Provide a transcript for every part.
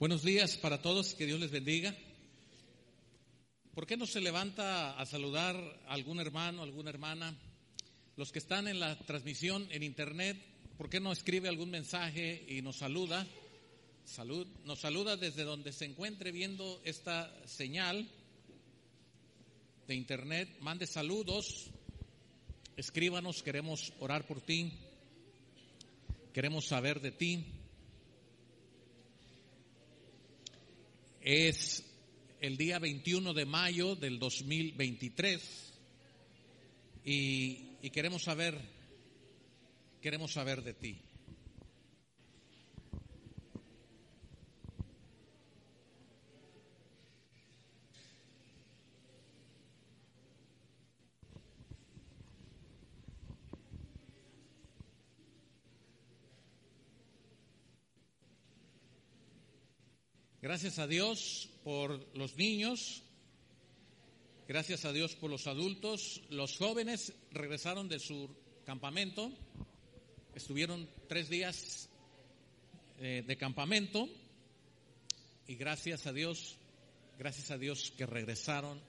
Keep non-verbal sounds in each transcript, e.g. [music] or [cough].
Buenos días para todos, que Dios les bendiga. ¿Por qué no se levanta a saludar a algún hermano, alguna hermana? Los que están en la transmisión en internet, ¿por qué no escribe algún mensaje y nos saluda? Salud, nos saluda desde donde se encuentre viendo esta señal de internet. Mande saludos, escríbanos, queremos orar por ti, queremos saber de ti. Es el día 21 de mayo del 2023 y, y queremos saber, queremos saber de ti. Gracias a Dios por los niños, gracias a Dios por los adultos. Los jóvenes regresaron de su campamento, estuvieron tres días eh, de campamento y gracias a Dios, gracias a Dios que regresaron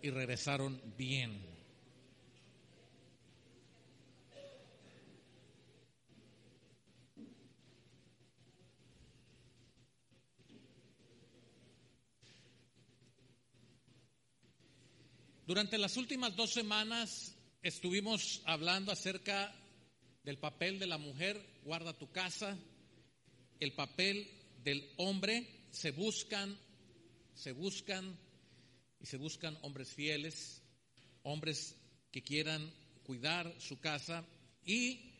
y regresaron bien. Durante las últimas dos semanas estuvimos hablando acerca del papel de la mujer, guarda tu casa, el papel del hombre, se buscan, se buscan y se buscan hombres fieles, hombres que quieran cuidar su casa y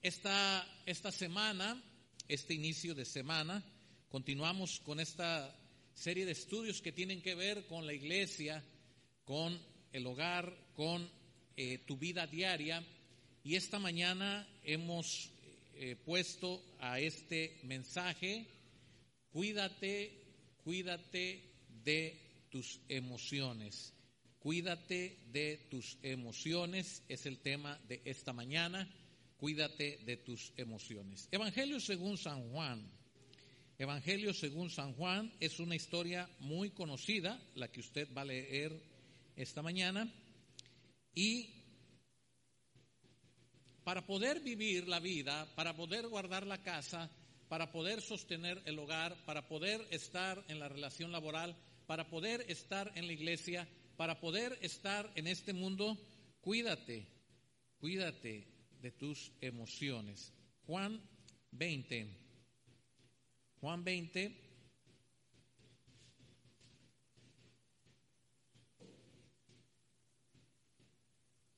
esta, esta semana, este inicio de semana, continuamos con esta serie de estudios que tienen que ver con la iglesia, con el hogar, con eh, tu vida diaria. Y esta mañana hemos eh, puesto a este mensaje, cuídate, cuídate de tus emociones. Cuídate de tus emociones es el tema de esta mañana. Cuídate de tus emociones. Evangelio según San Juan. Evangelio según San Juan es una historia muy conocida, la que usted va a leer esta mañana y para poder vivir la vida, para poder guardar la casa, para poder sostener el hogar, para poder estar en la relación laboral, para poder estar en la iglesia, para poder estar en este mundo, cuídate, cuídate de tus emociones. Juan 20, Juan 20,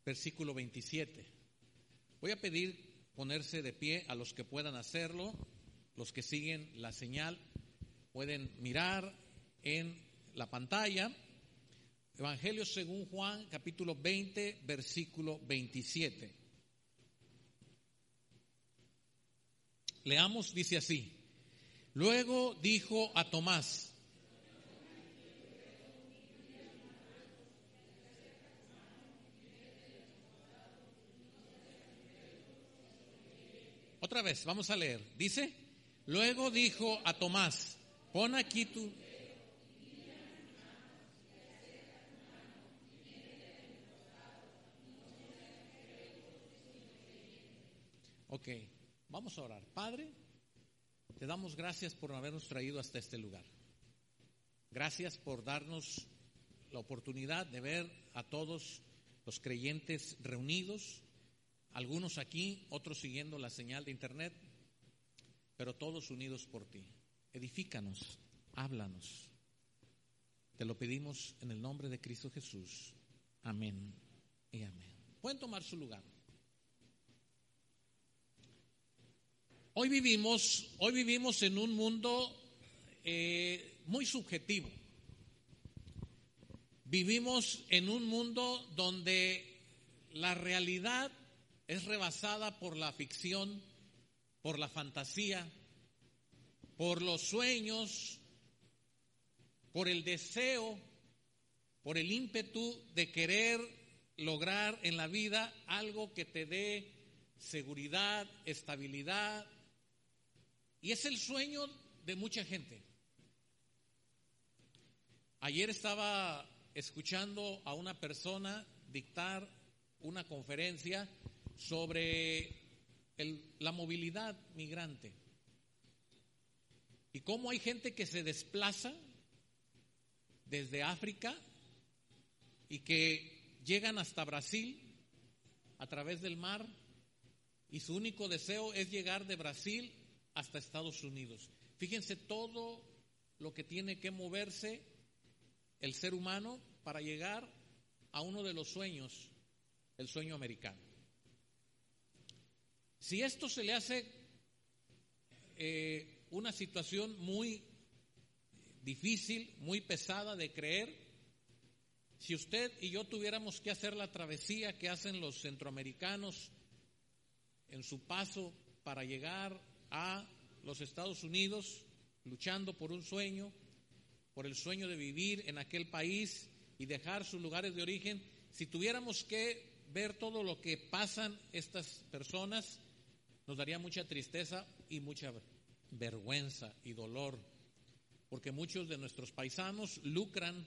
versículo 27. Voy a pedir ponerse de pie a los que puedan hacerlo, los que siguen la señal, pueden mirar en la pantalla. Evangelio según Juan, capítulo 20, versículo 27. Leamos, dice así. Luego dijo a Tomás, Otra vez, vamos a leer. Dice, luego dijo a Tomás, pon aquí tu... Ok, vamos a orar. Padre, te damos gracias por habernos traído hasta este lugar. Gracias por darnos la oportunidad de ver a todos los creyentes reunidos algunos aquí, otros siguiendo la señal de internet, pero todos unidos por ti. Edifícanos, háblanos. Te lo pedimos en el nombre de Cristo Jesús. Amén y amén. Pueden tomar su lugar. Hoy vivimos, hoy vivimos en un mundo eh, muy subjetivo. Vivimos en un mundo donde la realidad es rebasada por la ficción, por la fantasía, por los sueños, por el deseo, por el ímpetu de querer lograr en la vida algo que te dé seguridad, estabilidad. Y es el sueño de mucha gente. Ayer estaba escuchando a una persona dictar una conferencia sobre la movilidad migrante y cómo hay gente que se desplaza desde África y que llegan hasta Brasil a través del mar y su único deseo es llegar de Brasil hasta Estados Unidos. Fíjense todo lo que tiene que moverse el ser humano para llegar a uno de los sueños, el sueño americano. Si esto se le hace eh, una situación muy difícil, muy pesada de creer, si usted y yo tuviéramos que hacer la travesía que hacen los centroamericanos en su paso para llegar a los Estados Unidos, luchando por un sueño, por el sueño de vivir en aquel país y dejar sus lugares de origen, si tuviéramos que ver todo lo que pasan estas personas, nos daría mucha tristeza y mucha vergüenza y dolor, porque muchos de nuestros paisanos lucran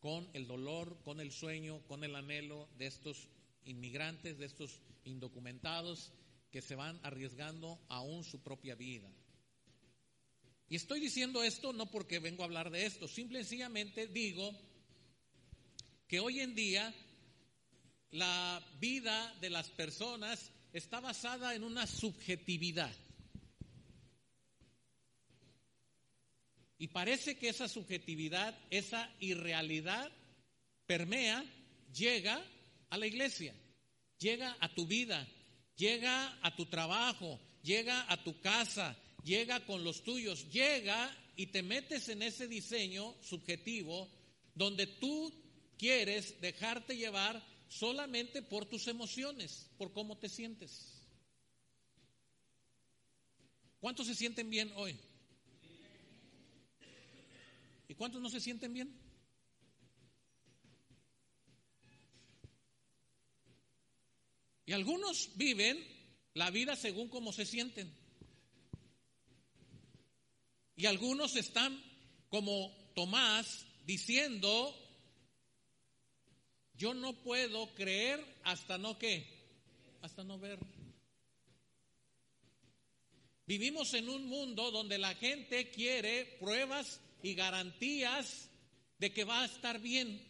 con el dolor, con el sueño, con el anhelo de estos inmigrantes, de estos indocumentados que se van arriesgando aún su propia vida. Y estoy diciendo esto no porque vengo a hablar de esto, simple y sencillamente digo que hoy en día la vida de las personas está basada en una subjetividad. Y parece que esa subjetividad, esa irrealidad permea, llega a la iglesia, llega a tu vida, llega a tu trabajo, llega a tu casa, llega con los tuyos, llega y te metes en ese diseño subjetivo donde tú quieres dejarte llevar solamente por tus emociones, por cómo te sientes. ¿Cuántos se sienten bien hoy? ¿Y cuántos no se sienten bien? Y algunos viven la vida según cómo se sienten. Y algunos están como Tomás diciendo, yo no puedo creer hasta no qué, hasta no ver. Vivimos en un mundo donde la gente quiere pruebas y garantías de que va a estar bien.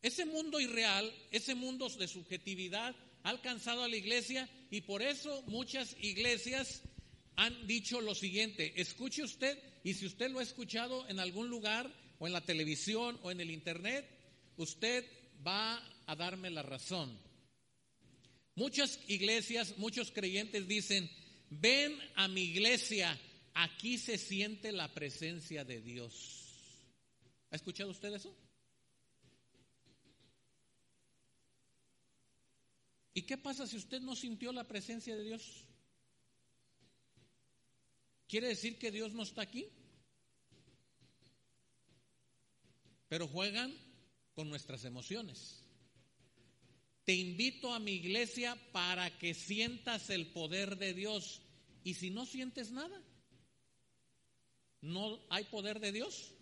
Ese mundo irreal, ese mundo de subjetividad ha alcanzado a la iglesia y por eso muchas iglesias han dicho lo siguiente, escuche usted y si usted lo ha escuchado en algún lugar o en la televisión o en el internet, usted va a darme la razón. Muchas iglesias, muchos creyentes dicen, ven a mi iglesia, aquí se siente la presencia de Dios. ¿Ha escuchado usted eso? ¿Y qué pasa si usted no sintió la presencia de Dios? ¿Quiere decir que Dios no está aquí? Pero juegan con nuestras emociones. Te invito a mi iglesia para que sientas el poder de Dios. Y si no sientes nada, ¿No hay poder de Dios?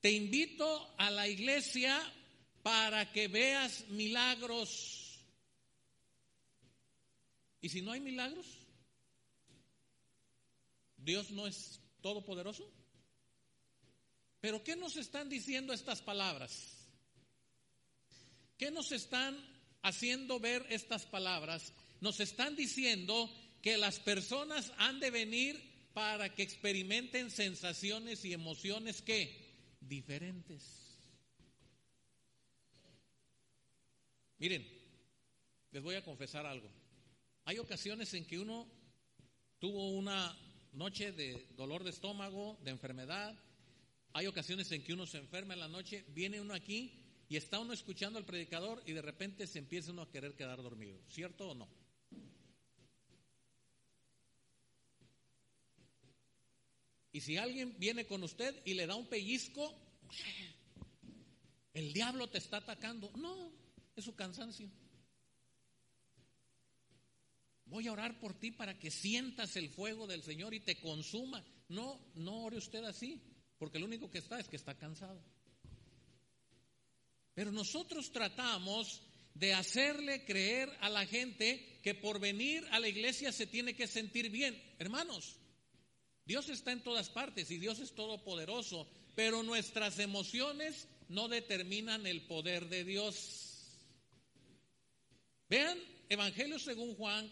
Te invito a la iglesia para que veas milagros. ¿Y si no hay milagros? ¿Dios no es todopoderoso? Pero ¿qué nos están diciendo estas palabras? ¿Qué nos están haciendo ver estas palabras? Nos están diciendo que las personas han de venir para que experimenten sensaciones y emociones que diferentes. Miren, les voy a confesar algo. Hay ocasiones en que uno tuvo una noche de dolor de estómago, de enfermedad. Hay ocasiones en que uno se enferma en la noche, viene uno aquí y está uno escuchando al predicador y de repente se empieza uno a querer quedar dormido. ¿Cierto o no? Y si alguien viene con usted y le da un pellizco, el diablo te está atacando. No, es su cansancio. Voy a orar por ti para que sientas el fuego del Señor y te consuma. No, no ore usted así, porque lo único que está es que está cansado. Pero nosotros tratamos de hacerle creer a la gente que por venir a la iglesia se tiene que sentir bien. Hermanos, Dios está en todas partes y Dios es todopoderoso, pero nuestras emociones no determinan el poder de Dios. Vean, Evangelio según Juan,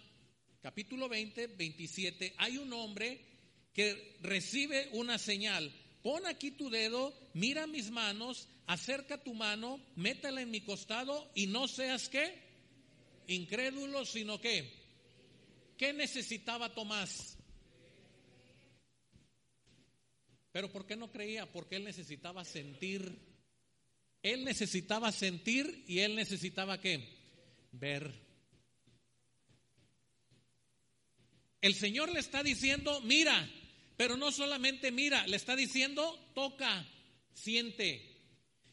capítulo 20, 27, hay un hombre que recibe una señal. Pon aquí tu dedo, mira mis manos, acerca tu mano, métela en mi costado y no seas qué, incrédulo, sino que, ¿qué necesitaba Tomás? Pero ¿por qué no creía? Porque él necesitaba sentir. Él necesitaba sentir y él necesitaba qué? Ver. El Señor le está diciendo, mira, pero no solamente mira, le está diciendo, toca, siente.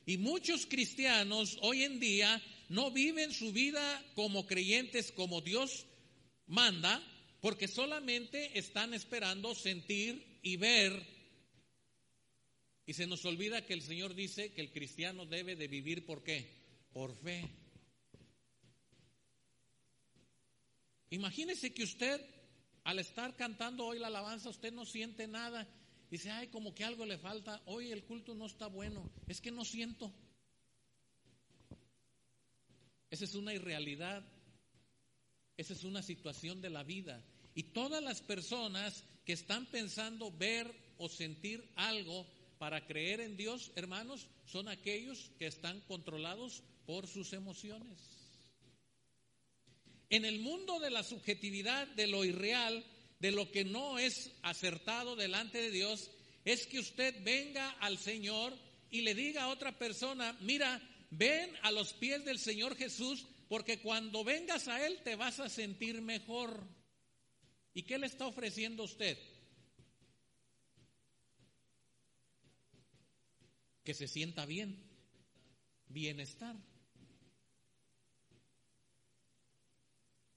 Y muchos cristianos hoy en día no viven su vida como creyentes, como Dios manda, porque solamente están esperando sentir y ver y se nos olvida que el Señor dice que el cristiano debe de vivir por qué? Por fe. Imagínese que usted, al estar cantando hoy la alabanza, usted no siente nada. Dice, ay, como que algo le falta. Hoy el culto no está bueno. Es que no siento. Esa es una irrealidad. Esa es una situación de la vida. Y todas las personas que están pensando ver o sentir algo, para creer en Dios, hermanos, son aquellos que están controlados por sus emociones. En el mundo de la subjetividad, de lo irreal, de lo que no es acertado delante de Dios, es que usted venga al Señor y le diga a otra persona, mira, ven a los pies del Señor Jesús, porque cuando vengas a Él te vas a sentir mejor. ¿Y qué le está ofreciendo usted? que se sienta bien, bienestar.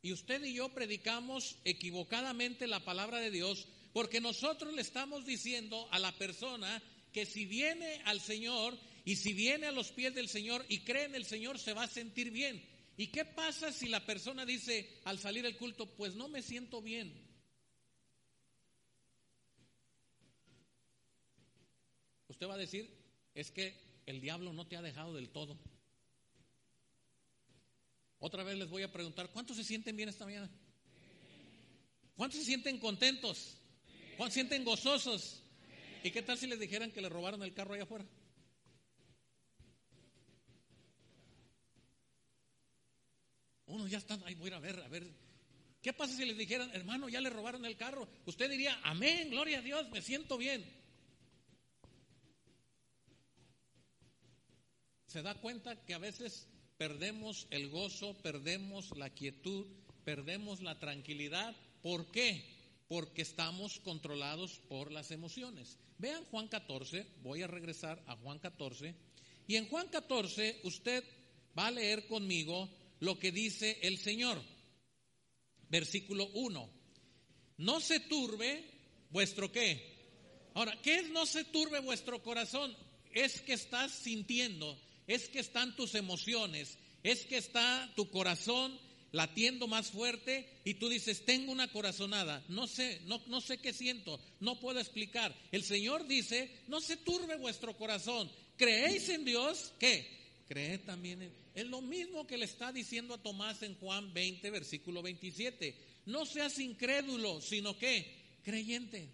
Y usted y yo predicamos equivocadamente la palabra de Dios porque nosotros le estamos diciendo a la persona que si viene al Señor y si viene a los pies del Señor y cree en el Señor se va a sentir bien. ¿Y qué pasa si la persona dice al salir del culto, pues no me siento bien? Usted va a decir, es que el diablo no te ha dejado del todo. Otra vez les voy a preguntar, ¿cuántos se sienten bien esta mañana? ¿Cuántos se sienten contentos? ¿Cuántos se sienten gozosos? ¿Y qué tal si les dijeran que le robaron el carro allá afuera? Uno ya está, ahí voy a ver, a ver. ¿Qué pasa si les dijeran, hermano, ya le robaron el carro? Usted diría, amén, gloria a Dios, me siento bien. se da cuenta que a veces perdemos el gozo, perdemos la quietud, perdemos la tranquilidad. ¿Por qué? Porque estamos controlados por las emociones. Vean Juan 14, voy a regresar a Juan 14, y en Juan 14 usted va a leer conmigo lo que dice el Señor. Versículo 1. No se turbe vuestro qué. Ahora, ¿qué es no se turbe vuestro corazón? Es que estás sintiendo es que están tus emociones, es que está tu corazón latiendo más fuerte y tú dices, tengo una corazonada, no sé, no, no sé qué siento, no puedo explicar. El Señor dice, no se turbe vuestro corazón, creéis en Dios, ¿qué? Cree también en... Es lo mismo que le está diciendo a Tomás en Juan 20, versículo 27. No seas incrédulo, sino que creyente.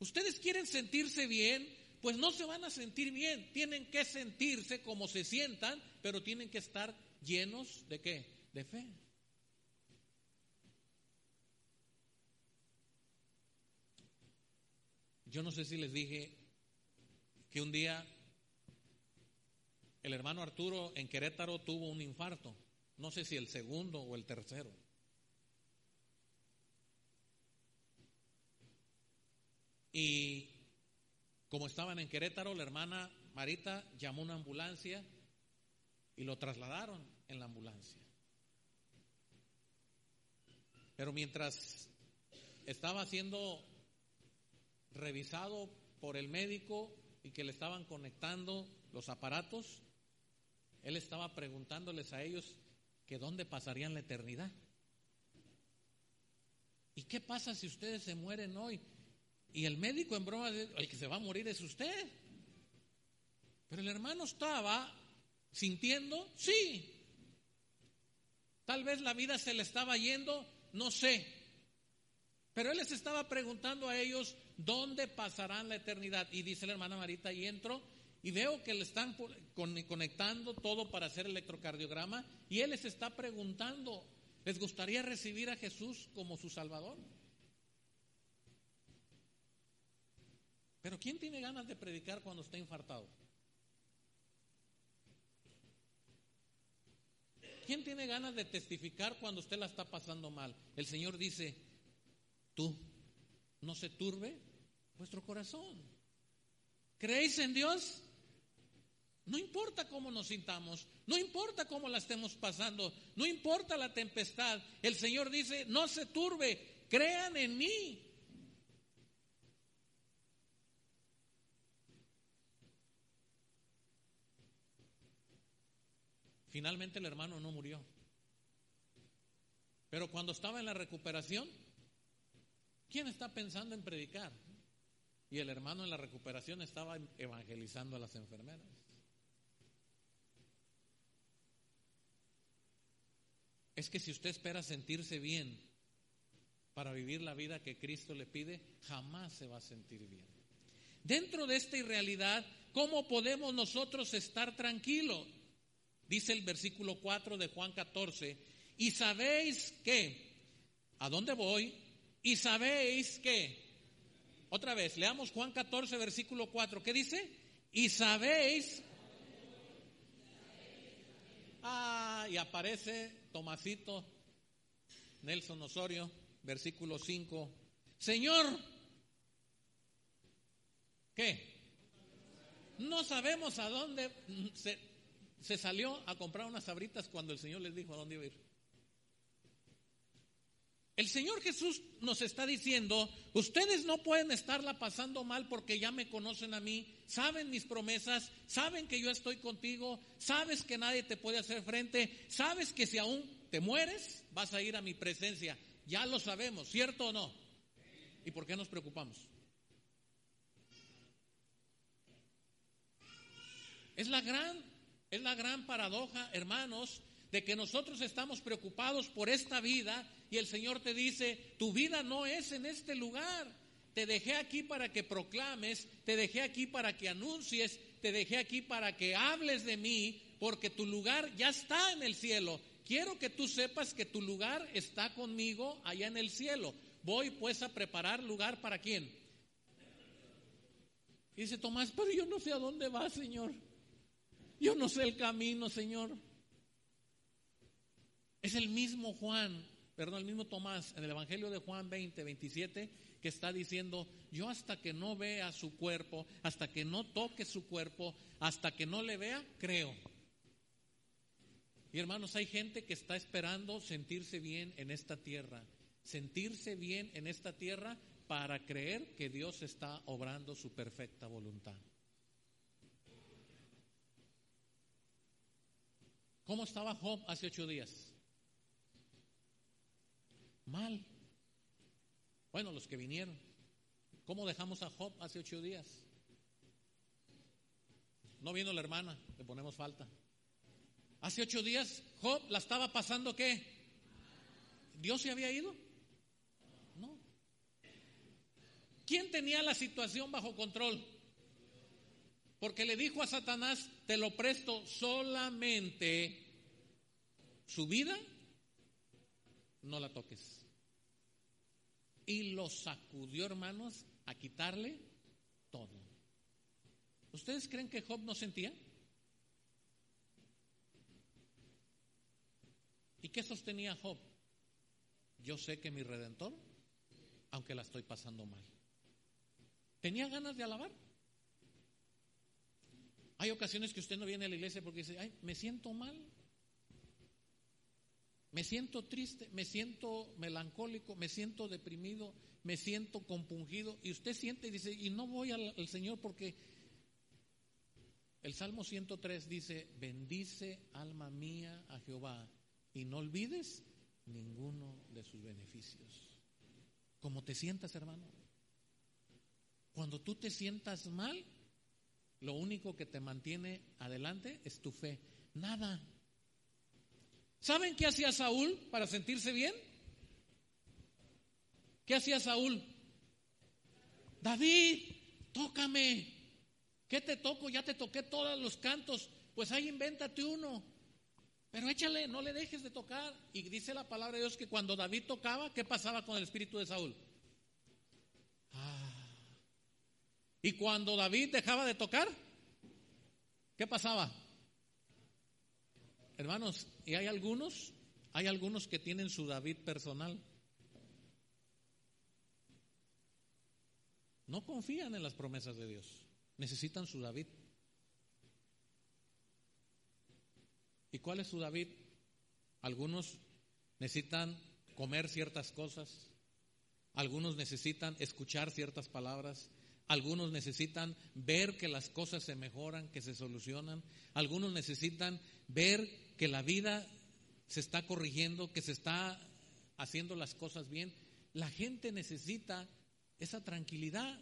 Ustedes quieren sentirse bien, pues no se van a sentir bien. Tienen que sentirse como se sientan, pero tienen que estar llenos de qué? De fe. Yo no sé si les dije que un día el hermano Arturo en Querétaro tuvo un infarto. No sé si el segundo o el tercero. Y como estaban en Querétaro, la hermana Marita llamó una ambulancia y lo trasladaron en la ambulancia. Pero mientras estaba siendo revisado por el médico y que le estaban conectando los aparatos, él estaba preguntándoles a ellos que dónde pasarían la eternidad. ¿Y qué pasa si ustedes se mueren hoy? Y el médico en broma, el que se va a morir es usted. Pero el hermano estaba sintiendo, sí. Tal vez la vida se le estaba yendo, no sé. Pero él les estaba preguntando a ellos dónde pasarán la eternidad. Y dice la hermana Marita, y entro y veo que le están conectando todo para hacer electrocardiograma. Y él les está preguntando, ¿les gustaría recibir a Jesús como su Salvador? Pero ¿quién tiene ganas de predicar cuando está infartado? ¿Quién tiene ganas de testificar cuando usted la está pasando mal? El Señor dice, tú, no se turbe vuestro corazón. ¿Creéis en Dios? No importa cómo nos sintamos, no importa cómo la estemos pasando, no importa la tempestad. El Señor dice, no se turbe, crean en mí. Finalmente el hermano no murió. Pero cuando estaba en la recuperación, ¿quién está pensando en predicar? Y el hermano en la recuperación estaba evangelizando a las enfermeras. Es que si usted espera sentirse bien para vivir la vida que Cristo le pide, jamás se va a sentir bien. Dentro de esta irrealidad, ¿cómo podemos nosotros estar tranquilos? Dice el versículo 4 de Juan 14, y sabéis que, ¿a dónde voy? Y sabéis que, otra vez, leamos Juan 14, versículo 4, ¿qué dice? Y sabéis, ah, y aparece Tomasito, Nelson Osorio, versículo 5, Señor, ¿qué? No sabemos a dónde se salió a comprar unas sabritas cuando el Señor les dijo a dónde iba a ir. El Señor Jesús nos está diciendo, ustedes no pueden estarla pasando mal porque ya me conocen a mí, saben mis promesas, saben que yo estoy contigo, sabes que nadie te puede hacer frente, sabes que si aún te mueres, vas a ir a mi presencia. Ya lo sabemos, ¿cierto o no? ¿Y por qué nos preocupamos? Es la gran es la gran paradoja, hermanos, de que nosotros estamos preocupados por esta vida y el Señor te dice, tu vida no es en este lugar. Te dejé aquí para que proclames, te dejé aquí para que anuncies, te dejé aquí para que hables de mí, porque tu lugar ya está en el cielo. Quiero que tú sepas que tu lugar está conmigo allá en el cielo. Voy pues a preparar lugar para quién. Y dice Tomás, pero yo no sé a dónde va, Señor. Yo no sé el camino, Señor. Es el mismo Juan, perdón, el mismo Tomás en el Evangelio de Juan 20, 27, que está diciendo, yo hasta que no vea su cuerpo, hasta que no toque su cuerpo, hasta que no le vea, creo. Y hermanos, hay gente que está esperando sentirse bien en esta tierra, sentirse bien en esta tierra para creer que Dios está obrando su perfecta voluntad. ¿Cómo estaba Job hace ocho días? Mal. Bueno, los que vinieron. ¿Cómo dejamos a Job hace ocho días? No vino la hermana, le ponemos falta. Hace ocho días Job la estaba pasando qué? ¿Dios se había ido? No. ¿Quién tenía la situación bajo control? Porque le dijo a Satanás, te lo presto solamente su vida, no la toques. Y lo sacudió, hermanos, a quitarle todo. ¿Ustedes creen que Job no sentía? ¿Y qué sostenía Job? Yo sé que mi redentor, aunque la estoy pasando mal. ¿Tenía ganas de alabar? Hay ocasiones que usted no viene a la iglesia porque dice, ay, me siento mal. Me siento triste, me siento melancólico, me siento deprimido, me siento compungido. Y usted siente y dice, y no voy al, Señor porque el Salmo 103 dice, bendice alma mía a Jehová y no olvides ninguno de sus beneficios. Como te sientas, hermano. Cuando tú te sientas mal, lo único que te mantiene adelante es tu fe. Nada. ¿Saben qué hacía Saúl para sentirse bien? ¿Qué hacía Saúl? David, tócame. ¿Qué te toco? Ya te toqué todos los cantos. Pues ahí invéntate uno. Pero échale, no le dejes de tocar. Y dice la palabra de Dios que cuando David tocaba, ¿qué pasaba con el espíritu de Saúl? Ah. Y cuando David dejaba de tocar, ¿qué pasaba? Hermanos, y hay algunos, hay algunos que tienen su David personal. No confían en las promesas de Dios. Necesitan su David. ¿Y cuál es su David? Algunos necesitan comer ciertas cosas, algunos necesitan escuchar ciertas palabras, algunos necesitan ver que las cosas se mejoran, que se solucionan, algunos necesitan ver que la vida se está corrigiendo, que se está haciendo las cosas bien. La gente necesita esa tranquilidad,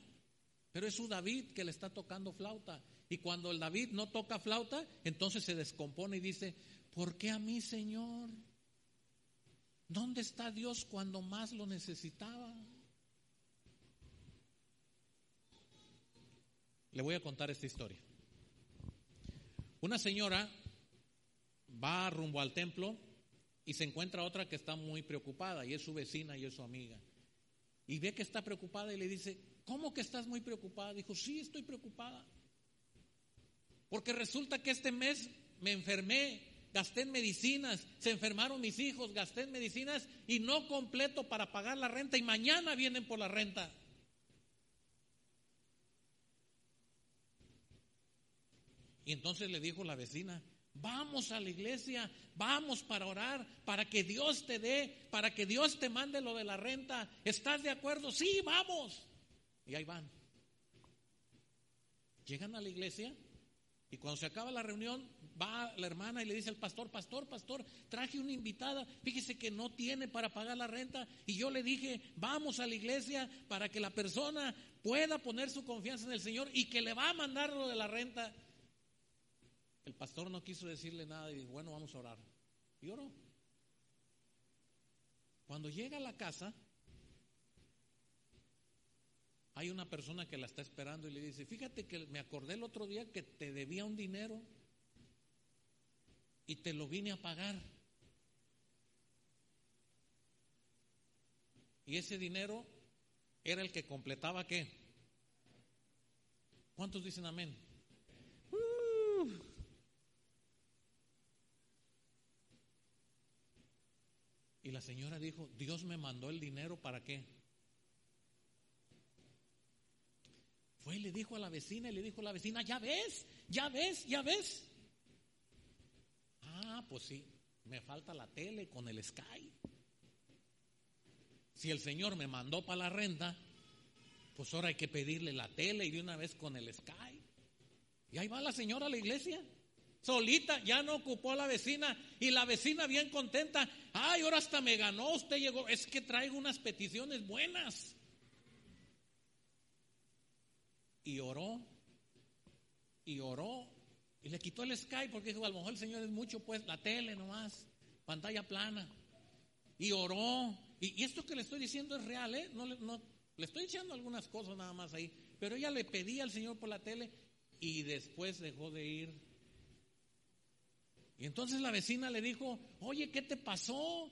pero es su David que le está tocando flauta. Y cuando el David no toca flauta, entonces se descompone y dice, ¿por qué a mí, Señor? ¿Dónde está Dios cuando más lo necesitaba? Le voy a contar esta historia. Una señora va rumbo al templo y se encuentra otra que está muy preocupada y es su vecina y es su amiga. Y ve que está preocupada y le dice, ¿cómo que estás muy preocupada? Dijo, sí, estoy preocupada. Porque resulta que este mes me enfermé, gasté en medicinas, se enfermaron mis hijos, gasté en medicinas y no completo para pagar la renta y mañana vienen por la renta. Y entonces le dijo la vecina, vamos a la iglesia, vamos para orar, para que Dios te dé, para que Dios te mande lo de la renta. ¿Estás de acuerdo? Sí, vamos. Y ahí van. Llegan a la iglesia y cuando se acaba la reunión, va la hermana y le dice al pastor, pastor, pastor, traje una invitada, fíjese que no tiene para pagar la renta y yo le dije, vamos a la iglesia para que la persona pueda poner su confianza en el Señor y que le va a mandar lo de la renta. El pastor no quiso decirle nada y dijo, bueno, vamos a orar. Y oró. Cuando llega a la casa, hay una persona que la está esperando y le dice, fíjate que me acordé el otro día que te debía un dinero y te lo vine a pagar. Y ese dinero era el que completaba qué? ¿Cuántos dicen amén? Uh. Y la señora dijo, Dios me mandó el dinero para qué? Fue y le dijo a la vecina y le dijo a la vecina, ya ves, ya ves, ya ves. Ah, pues sí, me falta la tele con el Sky. Si el Señor me mandó para la renta, pues ahora hay que pedirle la tele y de una vez con el Sky. Y ahí va la señora a la iglesia. Solita, ya no ocupó a la vecina y la vecina bien contenta. Ay, ahora hasta me ganó, usted llegó. Es que traigo unas peticiones buenas y oró y oró y le quitó el Skype porque dijo, a lo mejor el Señor es mucho, pues la tele nomás, pantalla plana. Y oró. Y, esto que le estoy diciendo es real, ¿eh? No, le estoy echando algunas cosas nada más ahí. Pero ella le pedía al Señor por la tele y después dejó de ir. Y entonces la vecina le dijo, oye, ¿qué te pasó?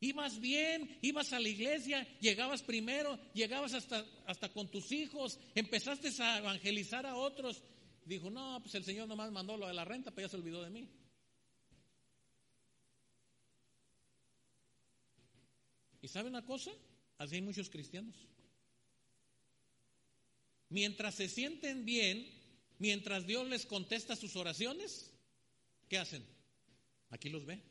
Ibas bien, ibas a la iglesia, llegabas primero, llegabas hasta, hasta con tus hijos, empezaste a evangelizar a otros. Dijo, no, pues el Señor nomás mandó lo de la renta, pero ya se olvidó de mí. ¿Y sabe una cosa? Así hay muchos cristianos. Mientras se sienten bien, mientras Dios les contesta sus oraciones, ¿qué hacen? Aquí los ve.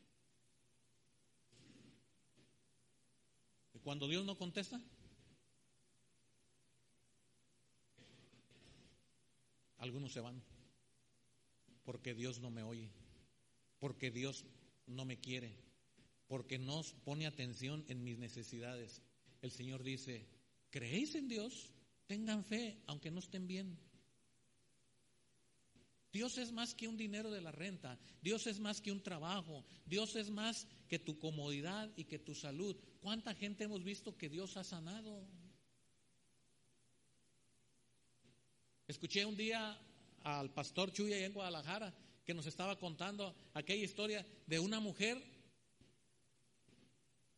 cuando Dios no contesta? Algunos se van porque Dios no me oye, porque Dios no me quiere, porque no pone atención en mis necesidades. El Señor dice, ¿creéis en Dios? Tengan fe, aunque no estén bien. Dios es más que un dinero de la renta, Dios es más que un trabajo, Dios es más que tu comodidad y que tu salud. ¿Cuánta gente hemos visto que Dios ha sanado? Escuché un día al pastor Chuy en Guadalajara que nos estaba contando aquella historia de una mujer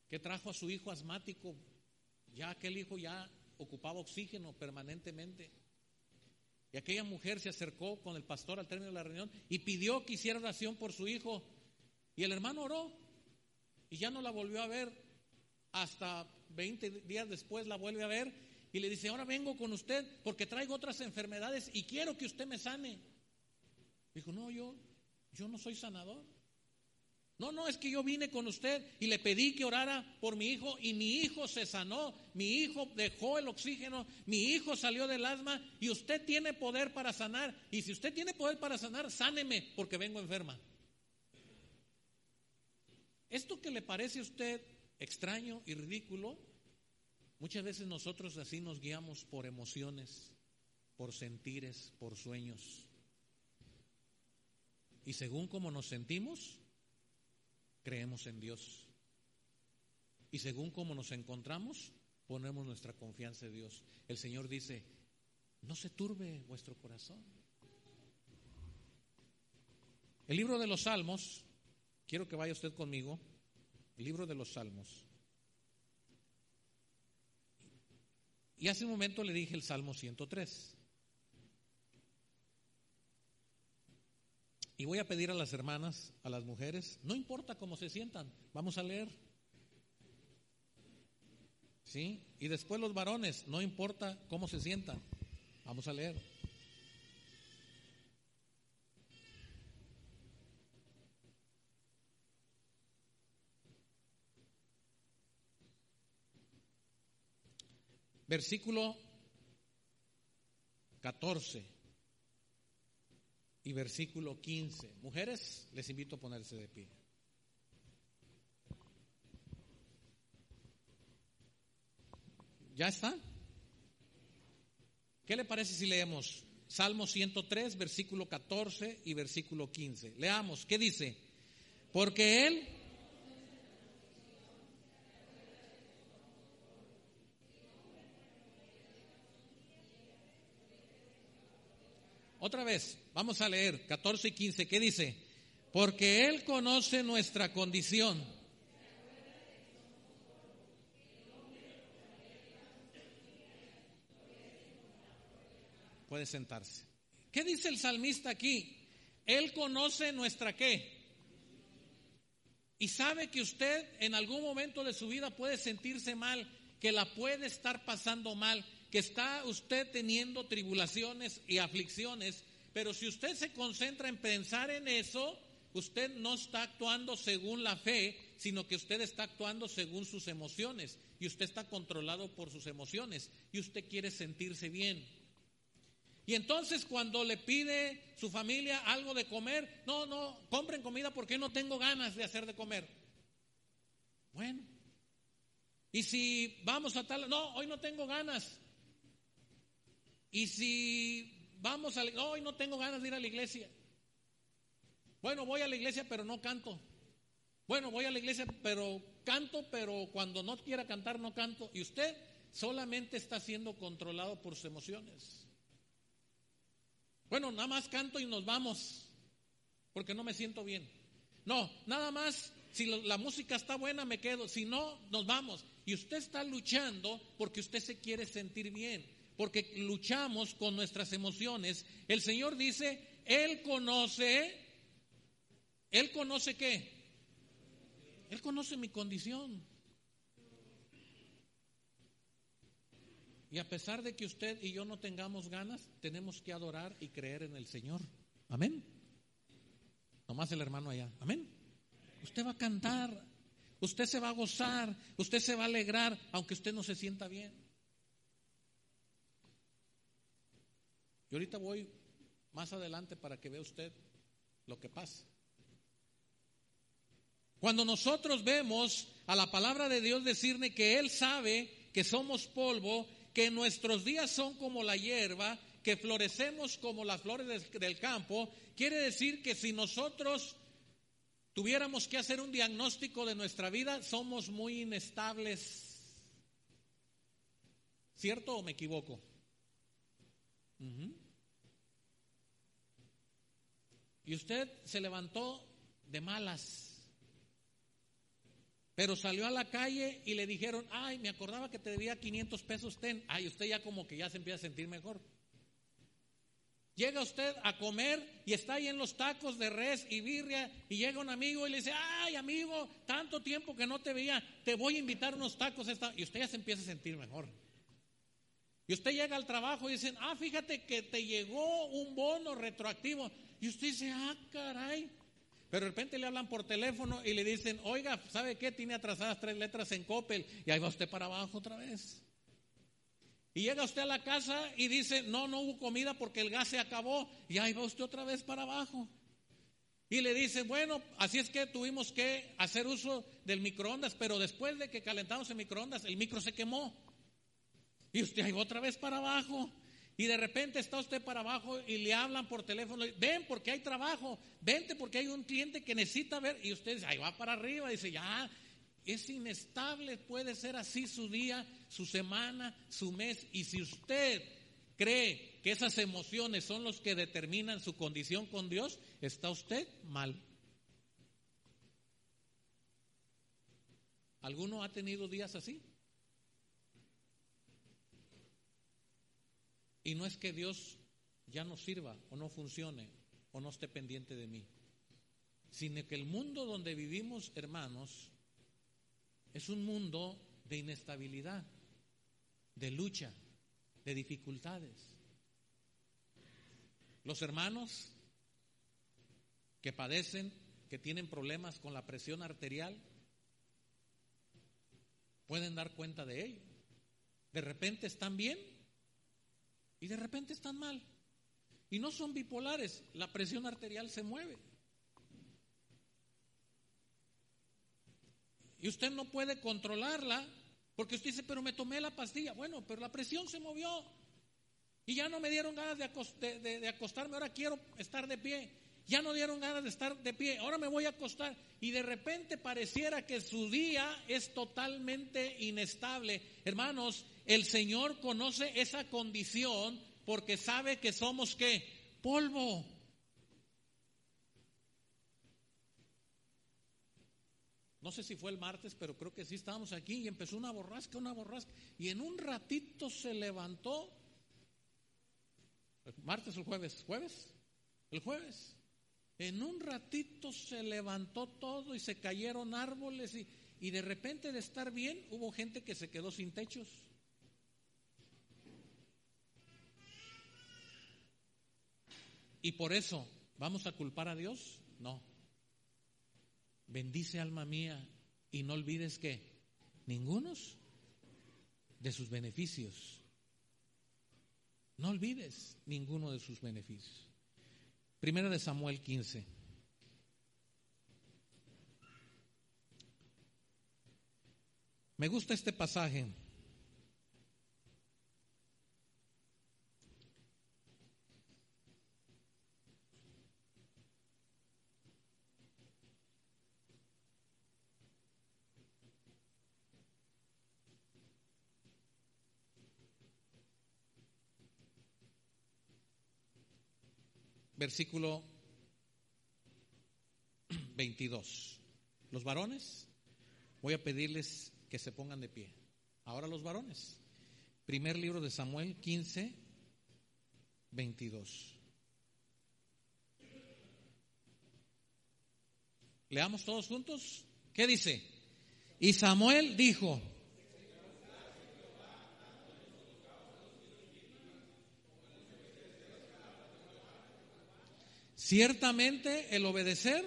que trajo a su hijo asmático, ya aquel hijo ya ocupaba oxígeno permanentemente. Y aquella mujer se acercó con el pastor al término de la reunión y pidió que hiciera oración por su hijo. Y el hermano oró y ya no la volvió a ver. Hasta 20 días después la vuelve a ver y le dice, ahora vengo con usted porque traigo otras enfermedades y quiero que usted me sane. Dijo, no, yo, yo no soy sanador. No, no, es que yo vine con usted y le pedí que orara por mi hijo y mi hijo se sanó, mi hijo dejó el oxígeno, mi hijo salió del asma y usted tiene poder para sanar. Y si usted tiene poder para sanar, sáneme porque vengo enferma. Esto que le parece a usted extraño y ridículo, Muchas veces nosotros así nos guiamos por emociones, por sentires, por sueños. Y según como nos sentimos, creemos en Dios. Y según como nos encontramos, ponemos nuestra confianza en Dios. El Señor dice, no se turbe vuestro corazón. El libro de los Salmos, quiero que vaya usted conmigo, el libro de los Salmos. Y hace un momento le dije el Salmo 103. Y voy a pedir a las hermanas, a las mujeres, no importa cómo se sientan, vamos a leer. ¿Sí? Y después los varones, no importa cómo se sientan, vamos a leer. Versículo 14 y versículo 15. Mujeres, les invito a ponerse de pie. ¿Ya está? ¿Qué le parece si leemos Salmo 103, versículo 14 y versículo 15? Leamos, ¿qué dice? Porque Él Otra vez, vamos a leer 14 y 15. ¿Qué dice? Porque Él conoce nuestra condición. Puede sentarse. ¿Qué dice el salmista aquí? Él conoce nuestra qué. Y sabe que usted en algún momento de su vida puede sentirse mal, que la puede estar pasando mal, que está usted teniendo tribulaciones y aflicciones, pero si usted se concentra en pensar en eso, usted no está actuando según la fe, sino que usted está actuando según sus emociones y usted está controlado por sus emociones y usted quiere sentirse bien. Y entonces cuando le pide su familia algo de comer, no, no, compren comida porque no tengo ganas de hacer de comer. Bueno, y si vamos a tal, no, hoy no tengo ganas. Y si vamos a... Hoy no tengo ganas de ir a la iglesia. Bueno, voy a la iglesia pero no canto. Bueno, voy a la iglesia pero canto, pero cuando no quiera cantar no canto. Y usted solamente está siendo controlado por sus emociones. Bueno, nada más canto y nos vamos, porque no me siento bien. No, nada más, si la música está buena me quedo, si no, nos vamos. Y usted está luchando porque usted se quiere sentir bien porque luchamos con nuestras emociones. El Señor dice, Él conoce, Él conoce qué? Él conoce mi condición. Y a pesar de que usted y yo no tengamos ganas, tenemos que adorar y creer en el Señor. Amén. Nomás el hermano allá. Amén. Usted va a cantar. Usted se va a gozar, usted se va a alegrar, aunque usted no se sienta bien. Ahorita voy más adelante para que vea usted lo que pasa. Cuando nosotros vemos a la palabra de Dios decirle que Él sabe que somos polvo, que nuestros días son como la hierba, que florecemos como las flores del campo, quiere decir que si nosotros tuviéramos que hacer un diagnóstico de nuestra vida, somos muy inestables. ¿Cierto o me equivoco? Y usted se levantó de malas. Pero salió a la calle y le dijeron, ay, me acordaba que te debía 500 pesos, ten. Ay, usted ya como que ya se empieza a sentir mejor. Llega usted a comer y está ahí en los tacos de res y birria y llega un amigo y le dice, ay amigo, tanto tiempo que no te veía, te voy a invitar unos tacos. Esta... Y usted ya se empieza a sentir mejor. Y usted llega al trabajo y dicen, ah, fíjate que te llegó un bono retroactivo. Y usted dice, ah, caray. Pero de repente le hablan por teléfono y le dicen, oiga, ¿sabe qué? Tiene atrasadas tres letras en Coppel. Y ahí va usted para abajo otra vez. Y llega usted a la casa y dice, no, no hubo comida porque el gas se acabó. Y ahí va usted otra vez para abajo. Y le dice, bueno, así es que tuvimos que hacer uso del microondas, pero después de que calentamos el microondas, el micro se quemó. Y usted ahí otra vez para abajo. Y de repente está usted para abajo y le hablan por teléfono, ven porque hay trabajo, vente porque hay un cliente que necesita ver. Y usted dice, ahí va para arriba, dice, ya, es inestable, puede ser así su día, su semana, su mes. Y si usted cree que esas emociones son los que determinan su condición con Dios, está usted mal. ¿Alguno ha tenido días así? Y no es que Dios ya no sirva o no funcione o no esté pendiente de mí, sino que el mundo donde vivimos, hermanos, es un mundo de inestabilidad, de lucha, de dificultades. Los hermanos que padecen, que tienen problemas con la presión arterial, pueden dar cuenta de ello. De repente están bien y de repente están mal. Y no son bipolares, la presión arterial se mueve. Y usted no puede controlarla porque usted dice, pero me tomé la pastilla. Bueno, pero la presión se movió. Y ya no me dieron ganas de, de, acostarme, ahora quiero estar de pie. Ya no dieron ganas de estar de pie, ahora me voy a acostar. Y de repente pareciera que su día es totalmente inestable. Hermanos, el Señor conoce esa condición porque sabe que somos qué? Polvo. No sé si fue el martes, pero creo que sí estábamos aquí y empezó una borrasca, una borrasca. Y en un ratito se levantó. ¿Martes o el jueves? ¿Jueves? El jueves. En un ratito se levantó todo y se cayeron árboles y, y de repente de estar bien hubo gente que se quedó sin techos. Y por eso, ¿vamos a culpar a Dios? No. Bendice alma mía y no olvides que ningunos de sus beneficios. No olvides ninguno de sus beneficios. Primera de Samuel 15. Me gusta este pasaje versículo 22. Los varones, voy a pedirles que se pongan de pie. Ahora los varones. Primer libro de Samuel 15, 22. Leamos todos juntos. ¿Qué dice? Y Samuel dijo, Ciertamente el obedecer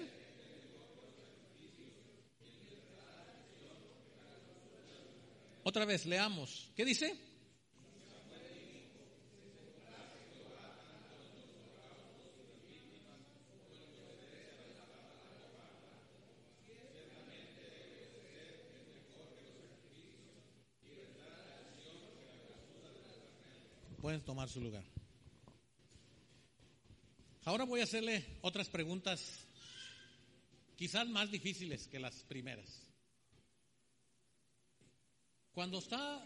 Otra vez, leamos. ¿Qué dice? Pueden tomar su lugar. Ahora voy a hacerle otras preguntas, quizás más difíciles que las primeras. Cuando está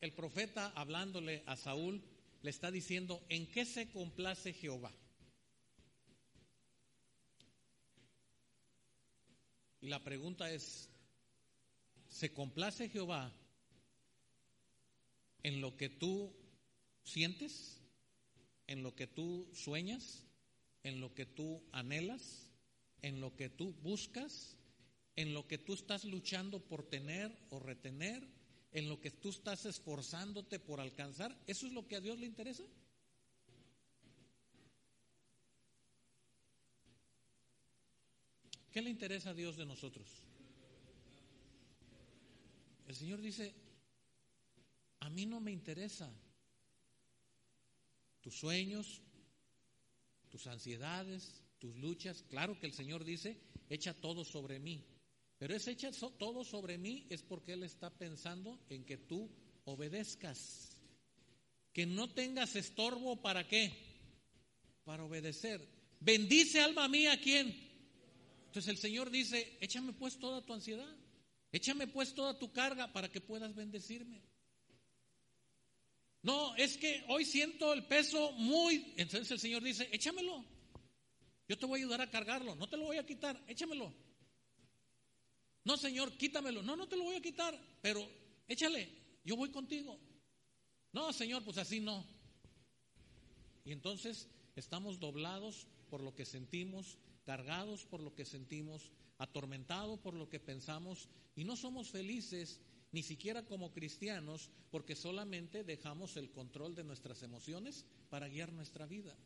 el profeta hablándole a Saúl, le está diciendo, ¿en qué se complace Jehová? Y la pregunta es, ¿se complace Jehová en lo que tú sientes, en lo que tú sueñas, en lo que tú anhelas, en lo que tú buscas, en lo que tú estás luchando por tener o retener, en lo que tú estás esforzándote por alcanzar. ¿Eso es lo que a Dios le interesa? ¿Qué le interesa a Dios de nosotros? El Señor dice, a mí no me interesa tus sueños, tus ansiedades, tus luchas. Claro que el Señor dice, echa todo sobre mí. Pero ese echa todo sobre mí es porque Él está pensando en que tú obedezcas. Que no tengas estorbo para qué? Para obedecer. Bendice alma mía a quién. Entonces el Señor dice, échame pues toda tu ansiedad. Échame pues toda tu carga para que puedas bendecirme. No, es que hoy siento el peso muy... Entonces el Señor dice, échamelo. Yo te voy a ayudar a cargarlo. No te lo voy a quitar, échamelo. No, Señor, quítamelo. No, no te lo voy a quitar, pero échale. Yo voy contigo. No, Señor, pues así no. Y entonces estamos doblados por lo que sentimos, cargados por lo que sentimos, atormentados por lo que pensamos y no somos felices ni siquiera como cristianos, porque solamente dejamos el control de nuestras emociones para guiar nuestra vida.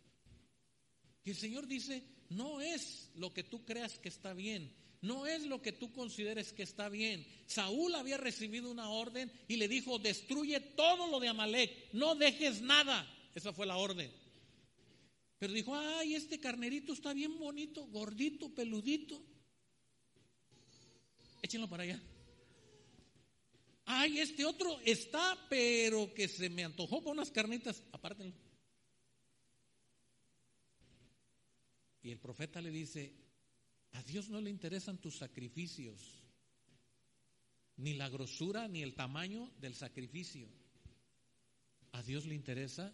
Y el Señor dice, no es lo que tú creas que está bien, no es lo que tú consideres que está bien. Saúl había recibido una orden y le dijo, destruye todo lo de Amalek, no dejes nada. Esa fue la orden. Pero dijo, ay, este carnerito está bien bonito, gordito, peludito. Échenlo para allá. Ay, este otro está, pero que se me antojó con unas carnitas, apártenlo. Y el profeta le dice, a Dios no le interesan tus sacrificios, ni la grosura, ni el tamaño del sacrificio. A Dios le interesa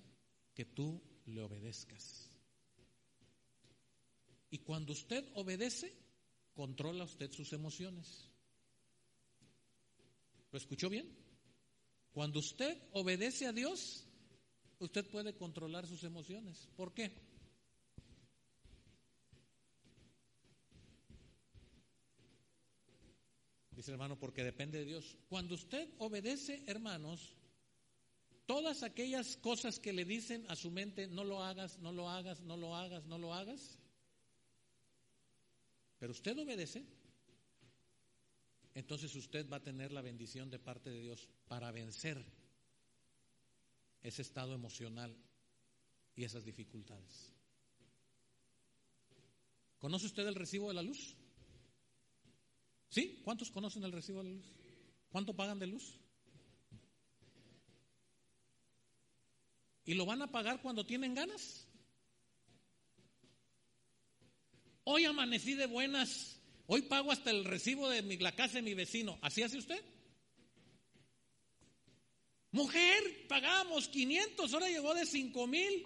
que tú le obedezcas. Y cuando usted obedece, controla usted sus emociones. ¿Lo escuchó bien? Cuando usted obedece a Dios, usted puede controlar sus emociones. ¿Por qué? Dice hermano, porque depende de Dios. Cuando usted obedece, hermanos, todas aquellas cosas que le dicen a su mente, no lo hagas, no lo hagas, no lo hagas, no lo hagas, pero usted obedece, entonces usted va a tener la bendición de parte de Dios para vencer ese estado emocional y esas dificultades. ¿Conoce usted el recibo de la luz? ¿Sí? ¿Cuántos conocen el recibo de la luz? ¿Cuánto pagan de luz? ¿Y lo van a pagar cuando tienen ganas? Hoy amanecí de buenas Hoy pago hasta el recibo de la casa de mi vecino. ¿Así hace usted? Mujer, pagamos 500, ahora llegó de 5 mil.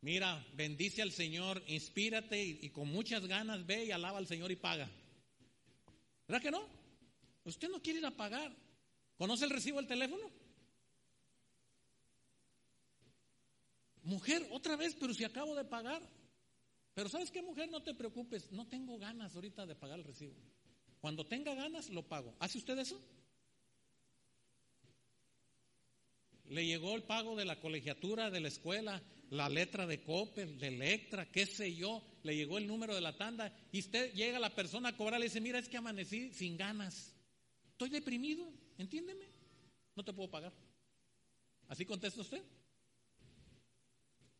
Mira, bendice al Señor, inspírate y, con muchas ganas ve y alaba al Señor y paga. ¿Verdad que no? Usted no quiere ir a pagar. ¿Conoce el recibo del teléfono? Mujer, otra vez, pero si acabo de pagar. Pero ¿sabes qué, mujer? No te preocupes, no tengo ganas ahorita de pagar el recibo. Cuando tenga ganas, lo pago. ¿Hace usted eso? Le llegó el pago de la colegiatura de la escuela, la letra de Coppel, de Electra, qué sé yo, le llegó el número de la tanda y usted llega a la persona a cobrar y le dice, mira, es que amanecí sin ganas. estoy deprimido, entiéndeme, no te puedo pagar. ¿Así contesta usted?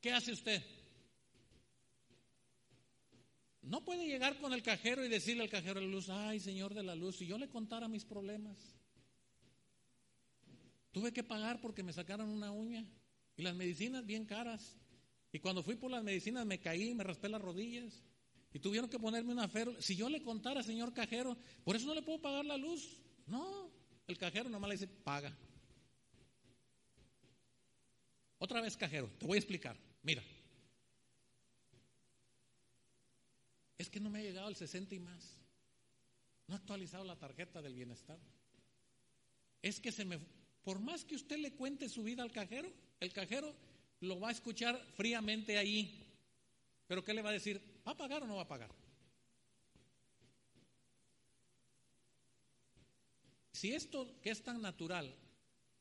¿Qué hace usted? No puede llegar con el cajero y decirle al cajero de la luz, ay Señor de la luz, si yo le contara mis problemas, tuve que pagar porque me sacaron una uña y las medicinas bien caras. Y cuando fui por las medicinas me caí, me raspé las rodillas y tuvieron que ponerme una férula. Si yo le contara, señor cajero, por eso no le puedo pagar la luz. No, el cajero nomás le dice, paga. Otra vez cajero, te voy a explicar. Mira, es que no me ha llegado el 60 y más. No ha actualizado la tarjeta del bienestar. Es que se me... Por más que usted le cuente su vida al cajero, el cajero lo va a escuchar fríamente ahí. Pero ¿qué le va a decir? ¿Va a pagar o no va a pagar? Si esto que es tan natural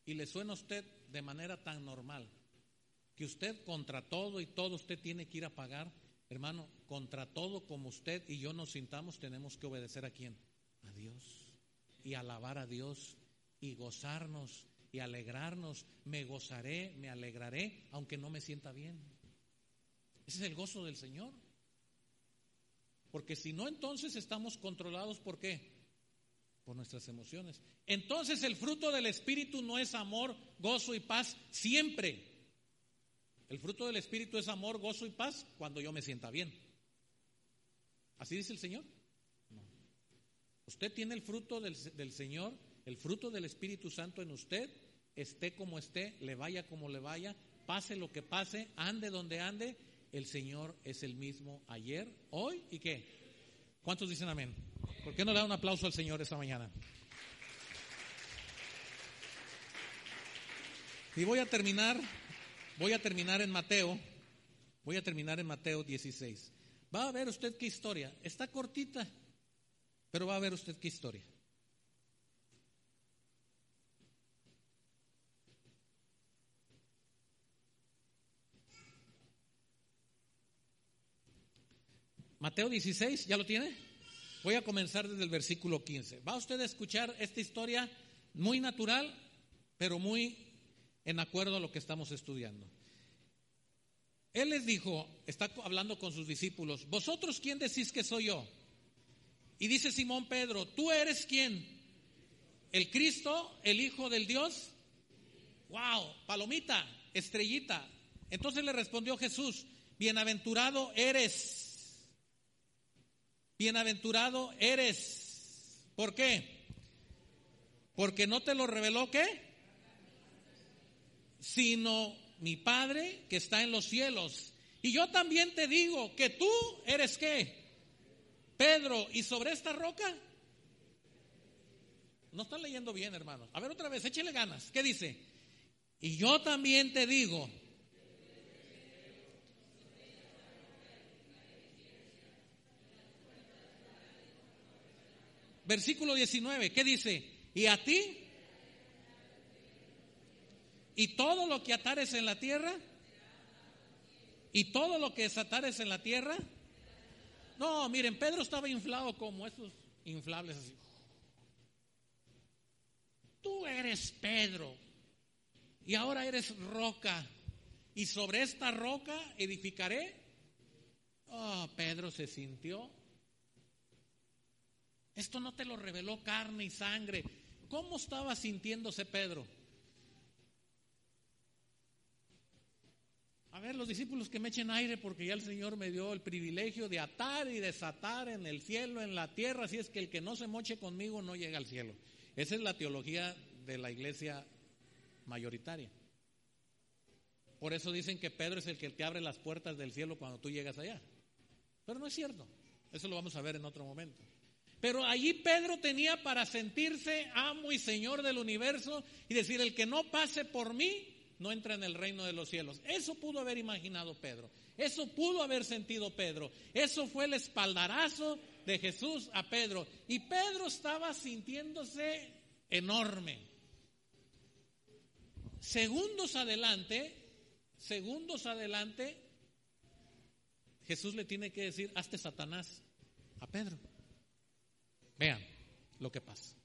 y le suena a usted de manera tan normal, que usted contra todo y todo usted tiene que ir a pagar, hermano, contra todo como usted y yo nos sintamos, tenemos que obedecer a quién? A Dios. Y alabar a Dios y gozarnos y alegrarnos. Me gozaré, me alegraré, aunque no me sienta bien. Ese es el gozo del Señor. Porque si no, entonces estamos controlados por qué? Por nuestras emociones. Entonces el fruto del Espíritu no es amor, gozo y paz siempre. El fruto del Espíritu es amor, gozo y paz cuando yo me sienta bien. ¿Así dice el Señor? Usted tiene el fruto del, del Señor, el fruto del Espíritu Santo en usted, esté como esté, le vaya como le vaya, pase lo que pase, ande donde ande, el Señor es el mismo ayer, hoy y qué. ¿Cuántos dicen amén? ¿Por qué no le da un aplauso al Señor esta mañana? Y voy a terminar, voy a terminar en Mateo, voy a terminar en Mateo 16. Va a ver usted qué historia. Está cortita, pero va a ver usted qué historia. Mateo 16, ¿ya lo tiene? Voy a comenzar desde el versículo 15. Va usted a escuchar esta historia muy natural, pero muy en acuerdo a lo que estamos estudiando. Él les dijo, está hablando con sus discípulos, ¿vosotros quién decís que soy yo? Y dice Simón Pedro, ¿tú eres quién? ¿El Cristo, el Hijo del Dios? ¡Wow! Palomita, estrellita. Entonces le respondió Jesús, bienaventurado eres Bienaventurado eres. ¿Por qué? Porque no te lo reveló qué? Sino mi Padre que está en los cielos. Y yo también te digo que tú eres qué? Pedro, y sobre esta roca. No están leyendo bien, hermanos. A ver otra vez, échele ganas. ¿Qué dice? Y yo también te digo versículo 19, ¿qué dice? ¿Y a ti? ¿Y todo lo que atares en la tierra? ¿Y todo lo que desatares en la tierra? No, miren, Pedro estaba inflado como esos inflables así. Tú eres Pedro y ahora eres roca y sobre esta roca edificaré. Oh, Pedro se sintió esto no te lo reveló carne y sangre. ¿Cómo estaba sintiéndose Pedro? A ver, los discípulos que me echen aire porque ya el Señor me dio el privilegio de atar y desatar en el cielo, en la tierra, así es que el que no se moche conmigo no llega al cielo. Esa es la teología de la iglesia mayoritaria. Por eso dicen que Pedro es el que te abre las puertas del cielo cuando tú llegas allá. Pero no es cierto. Eso lo vamos a ver en otro momento. Pero allí Pedro tenía para sentirse amo y señor del universo y decir, el que no pase por mí, no entra en el reino de los cielos. Eso pudo haber imaginado Pedro. Eso pudo haber sentido Pedro. Eso fue el espaldarazo de Jesús a Pedro. Y Pedro estaba sintiéndose enorme. Segundos adelante, segundos adelante, Jesús le tiene que decir, hazte Satanás a Pedro. Vean lo que pasa.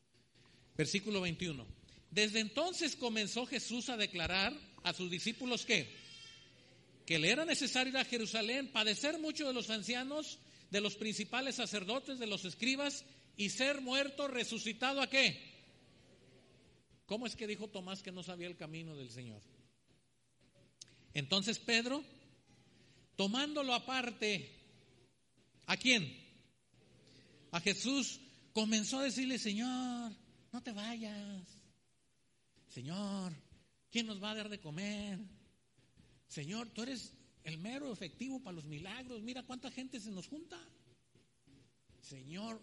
Versículo 21. Desde entonces comenzó Jesús a declarar a sus discípulos que, que le era necesario ir a Jerusalén, padecer mucho de los ancianos, de los principales sacerdotes, de los escribas, y ser muerto, resucitado a qué? ¿Cómo es que dijo Tomás que no sabía el camino del Señor? Entonces Pedro, tomándolo aparte, ¿a quién? A Jesús, comenzó a decirle, Señor, no te vayas. Señor, ¿quién nos va a dar de comer? Señor, tú eres el mero efectivo para los milagros. Mira cuánta gente se nos junta. Señor,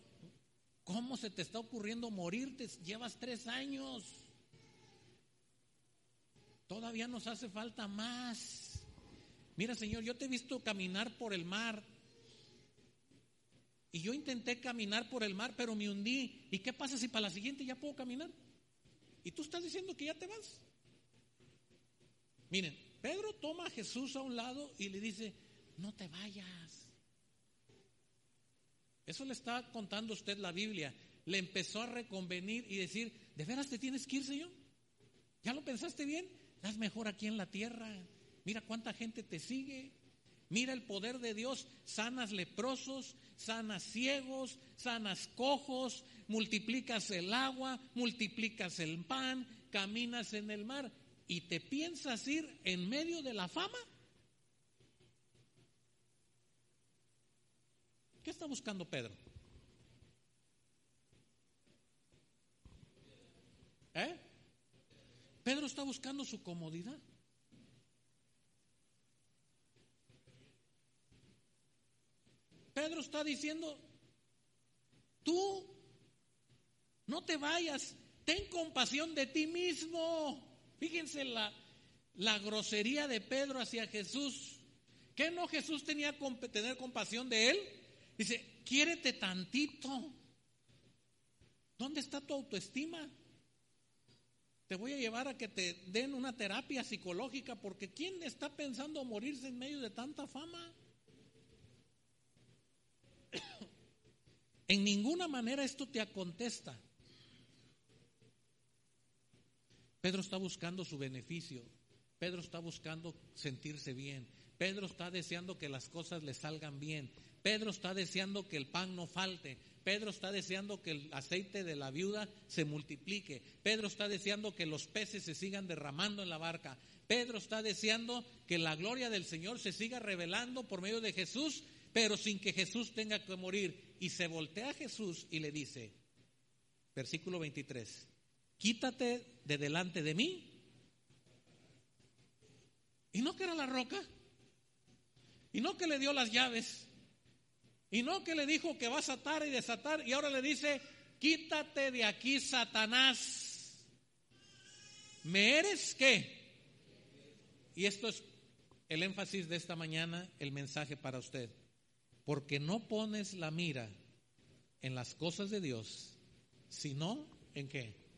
¿cómo se te está ocurriendo morirte? Llevas tres años. Todavía nos hace falta más. Mira, Señor, yo te he visto caminar por el mar. Y yo intenté caminar por el mar, pero me hundí. ¿Y qué pasa si para la siguiente ya puedo caminar? Y tú estás diciendo que ya te vas. Miren, Pedro toma a Jesús a un lado y le dice, no te vayas. Eso le está contando usted la Biblia. Le empezó a reconvenir y decir, ¿de veras te tienes que ir, Señor? ¿Ya lo pensaste bien? Estás mejor aquí en la tierra. Mira cuánta gente te sigue. Mira el poder de Dios. Sanas leprosos, sanas ciegos, sanas cojos, multiplicas el agua, multiplicas el pan, caminas en el mar y te piensas ir en medio de la fama. ¿Qué está buscando Pedro? ¿Eh? Pedro está buscando su comodidad. Pedro está diciendo, tú no te vayas, ten compasión de ti mismo. Fíjense la, la grosería de Pedro hacia Jesús. ¿Qué no Jesús tenía tener compasión de él? Dice, quiérete tantito. ¿Dónde está tu autoestima? Te voy a llevar a que te den una terapia psicológica porque ¿quién está pensando morirse en medio de tanta fama? [coughs] En ninguna manera esto te acontesta. Pedro está buscando su beneficio. Pedro está buscando sentirse bien. Pedro está deseando que las cosas le salgan bien. Pedro está deseando que el pan no falte. Pedro está deseando que el aceite de la viuda se multiplique. Pedro está deseando que los peces se sigan derramando en la barca. Pedro está deseando que la gloria del Señor se siga revelando por medio de Jesús, pero sin que Jesús tenga que morir. Y se voltea a Jesús y le dice, versículo 23, quítate de delante de mí. Y no que era la roca, y no que le dio las llaves, y no que le dijo que vas a atar y desatar, y ahora le dice, quítate de aquí, Satanás. ¿Me eres qué? Y esto es el énfasis de esta mañana, el mensaje para usted. Porque no pones la mira en las cosas de Dios, sino en qué?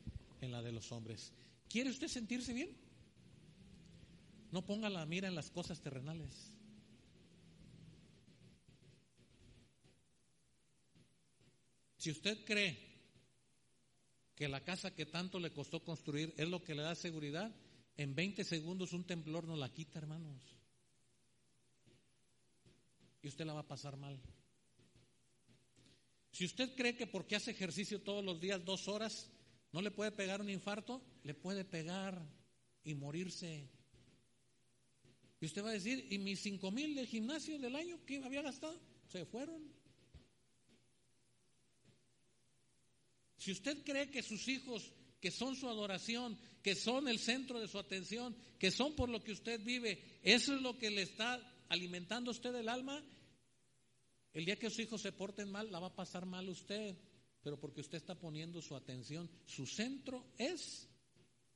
En la de los hombres. ¿Quiere usted sentirse bien? No ponga la mira en las cosas terrenales. Si usted cree que la casa que tanto le costó construir es lo que le da seguridad, en 20 segundos un temblor no la quita, hermanos. Y usted la va a pasar mal. Si usted cree que porque hace ejercicio todos los días dos horas no le puede pegar un infarto, le puede pegar y morirse. Y usted va a decir, ¿y mis cinco mil del gimnasio del año que había gastado? Se fueron. Si usted cree que sus hijos, que son su adoración, que son el centro de su atención, que son por lo que usted vive, eso es lo que le está alimentando a usted el alma, el día que sus hijos se porten mal, la va a pasar mal usted, pero porque usted está poniendo su atención, su centro es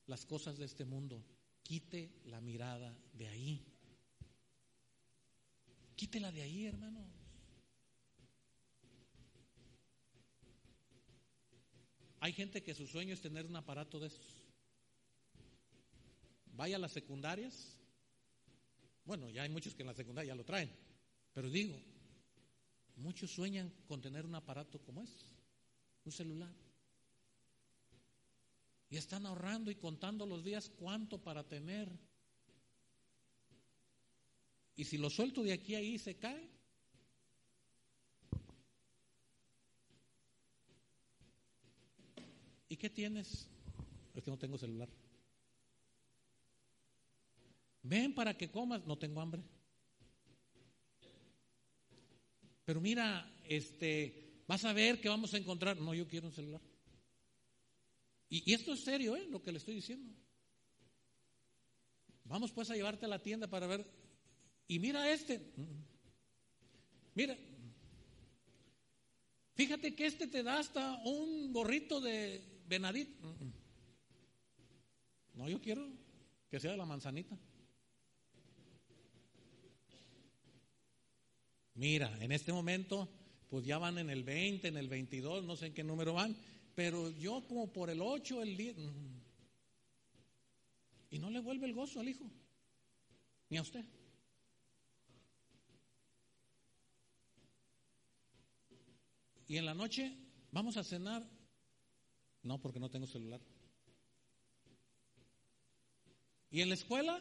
las cosas de este mundo. Quite la mirada de ahí. Quítela de ahí, hermano. Hay gente que su sueño es tener un aparato de esos. Vaya a las secundarias. Bueno, ya hay muchos que en la secundaria ya lo traen. Pero digo, muchos sueñan con tener un aparato como ese, un celular. Y están ahorrando y contando los días cuánto para tener. Y si lo suelto de aquí a ahí se cae. ¿Y qué tienes? Es que no tengo celular. Ven para que comas, no tengo hambre. Pero mira, este, vas a ver que vamos a encontrar. No, yo quiero un celular. Y, esto es serio, ¿eh? Lo que le estoy diciendo. Vamos pues a llevarte a la tienda para ver. Y mira este. Mira. Fíjate que este te da hasta un gorrito de Benadit. No, yo quiero que sea de la manzanita. Mira, en este momento, pues ya van en el 20, en el 22, no sé en qué número van, pero yo como por el 8, el 10. Mm. Y no le vuelve el gozo al hijo, ni a usted. Y en la noche vamos a cenar. No, porque no tengo celular. Y en la escuela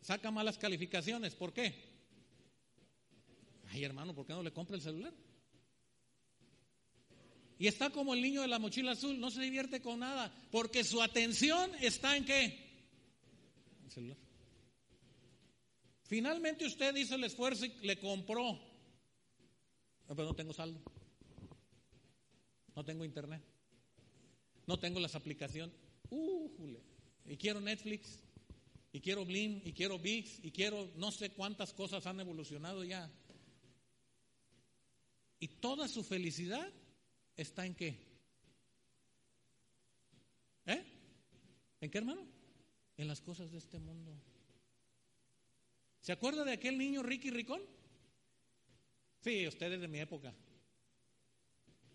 saca malas calificaciones. ¿Por qué? Ay, hermano, ¿por qué no le compra el celular? Y está como el niño de la mochila azul, no se divierte con nada, porque su atención está en qué? El celular. Finalmente usted hizo el esfuerzo y le compró. Pero no tengo saldo. No tengo internet. No tengo las aplicaciones. Uh, y quiero Netflix. Y quiero Blim. Y quiero VIX. Y quiero no sé cuántas cosas han evolucionado ya. Y toda su felicidad está en qué? ¿Eh? ¿En qué, hermano? En las cosas de este mundo. ¿Se acuerda de aquel niño Ricky Ricón? Sí, ustedes de mi época.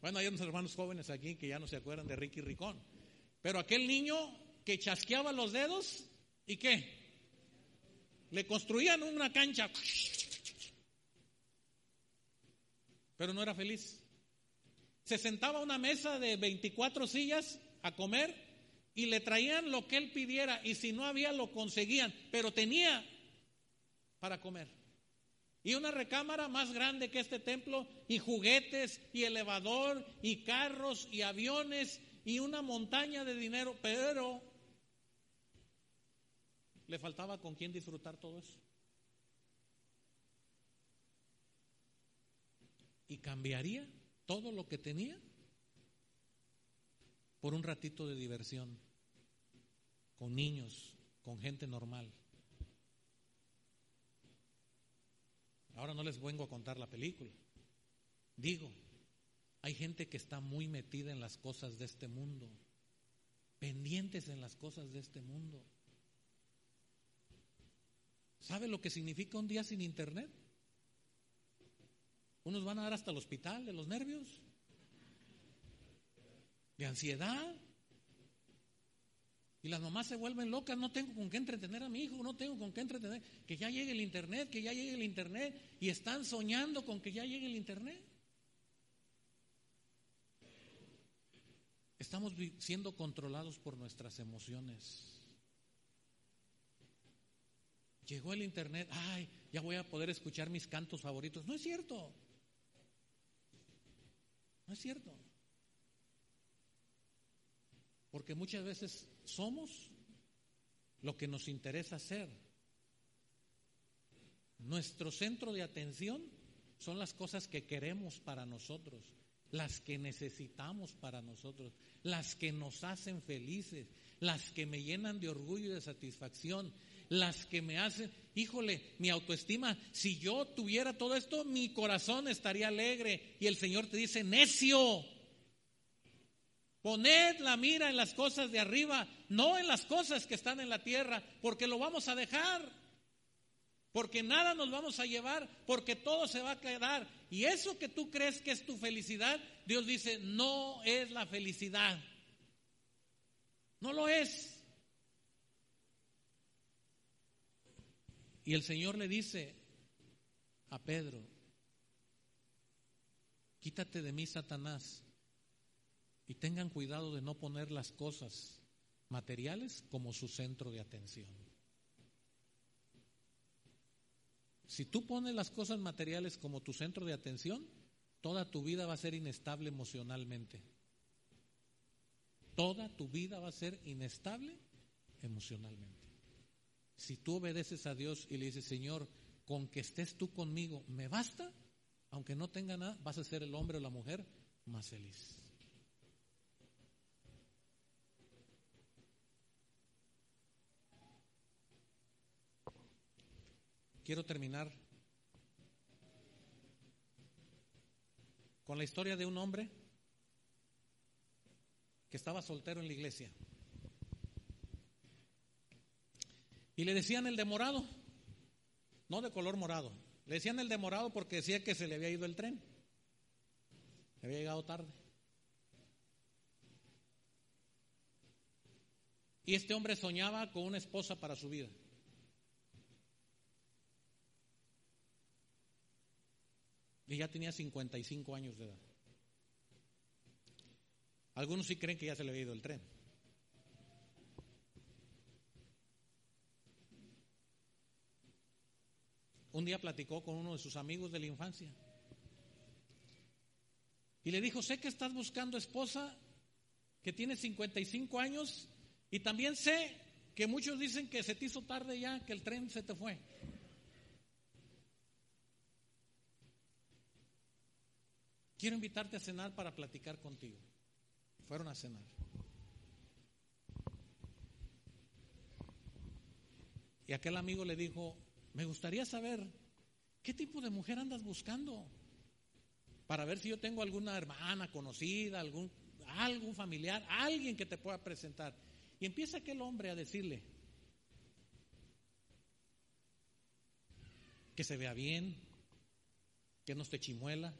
Bueno, hay unos hermanos jóvenes aquí que ya no se acuerdan de Ricky Ricón. Pero aquel niño que chasqueaba los dedos y qué? Le construían una cancha pero no era feliz. Se sentaba a una mesa de 24 sillas a comer y le traían lo que él pidiera y si no había lo conseguían, pero tenía para comer. Y una recámara más grande que este templo y juguetes y elevador y carros y aviones y una montaña de dinero, pero le faltaba con quién disfrutar todo eso. y cambiaría todo lo que tenía por un ratito de diversión con niños, con gente normal. Ahora no les vengo a contar la película. Digo, hay gente que está muy metida en las cosas de este mundo, pendientes en las cosas de este mundo. ¿Sabe lo que significa un día sin internet? Unos van a dar hasta el hospital de los nervios, de ansiedad. Y las mamás se vuelven locas, no tengo con qué entretener a mi hijo, no tengo con qué entretener, que ya llegue el internet, que ya llegue el internet, y están soñando con que ya llegue el internet. Estamos siendo controlados por nuestras emociones. Llegó el internet, ay, ya voy a poder escuchar mis cantos favoritos. No es cierto. No es cierto. Porque muchas veces somos lo que nos interesa ser. Nuestro centro de atención son las cosas que queremos para nosotros, las que necesitamos para nosotros, las que nos hacen felices, las que me llenan de orgullo y de satisfacción, las que me hacen, híjole, mi autoestima, si yo tuviera todo esto, mi corazón estaría alegre. Y el Señor te dice, necio, poned la mira en las cosas de arriba, no en las cosas que están en la tierra, porque lo vamos a dejar. Porque nada nos vamos a llevar, porque todo se va a quedar. Y eso que tú crees que es tu felicidad, Dios dice, no es la felicidad. No lo es. Y el Señor le dice a Pedro, quítate de mí, Satanás, y tengan cuidado de no poner las cosas materiales como su centro de atención. Si tú pones las cosas materiales como tu centro de atención, toda tu vida va a ser inestable emocionalmente. Toda tu vida va a ser inestable emocionalmente. Si tú obedeces a Dios y le dices, Señor, con que estés tú conmigo, ¿me basta? Aunque no tenga nada, vas a ser el hombre o la mujer más feliz. Quiero terminar con la historia de un hombre que estaba soltero en la iglesia. Y le decían el de morado, no de color morado, le decían el de morado porque decía que se le había ido el tren, había llegado tarde. Y este hombre soñaba con una esposa para su vida. Y ya tenía 55 años de edad. Algunos sí creen que ya se le había ido el tren. Un día platicó con uno de sus amigos de la infancia. Y le dijo, sé que estás buscando esposa que tiene 55 años y también sé que muchos dicen que se te hizo tarde ya, que el tren se te fue. Quiero invitarte a cenar para platicar contigo. Fueron a cenar. Y aquel amigo le dijo, me gustaría saber qué tipo de mujer andas buscando para ver si yo tengo alguna hermana conocida, algún, algún familiar, alguien que te pueda presentar. Y empieza aquel hombre a decirle que se vea bien, que no esté chimuela,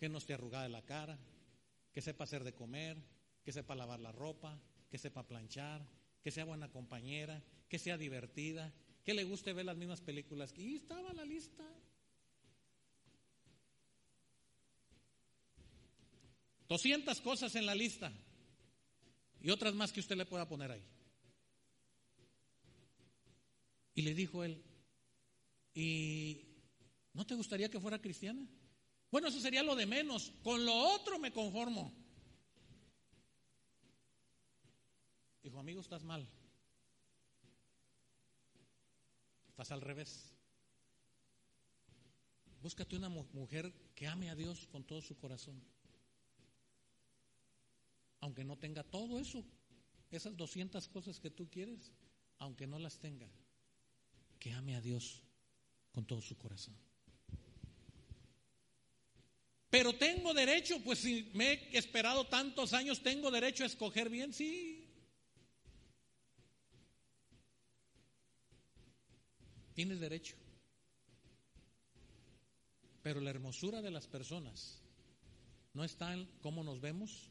que no esté arrugada la cara, que sepa hacer de comer, que sepa lavar la ropa, que sepa planchar, que sea buena compañera, que sea divertida, que le guste ver las mismas películas. Y estaba la lista. Doscientas cosas en la lista y otras más que usted le pueda poner ahí. Y le dijo él, ¿y no te gustaría que fuera cristiana? Bueno, eso sería lo de menos. Con lo otro me conformo. Dijo, amigo, estás mal. Estás al revés. Búscate una mujer que ame a Dios con todo su corazón. Aunque no tenga todo eso, esas 200 cosas que tú quieres, aunque no las tenga, que ame a Dios con todo su corazón. Pero tengo derecho, pues si me he esperado tantos años, tengo derecho a escoger bien, sí. Tienes derecho. Pero la hermosura de las personas no está en cómo nos vemos,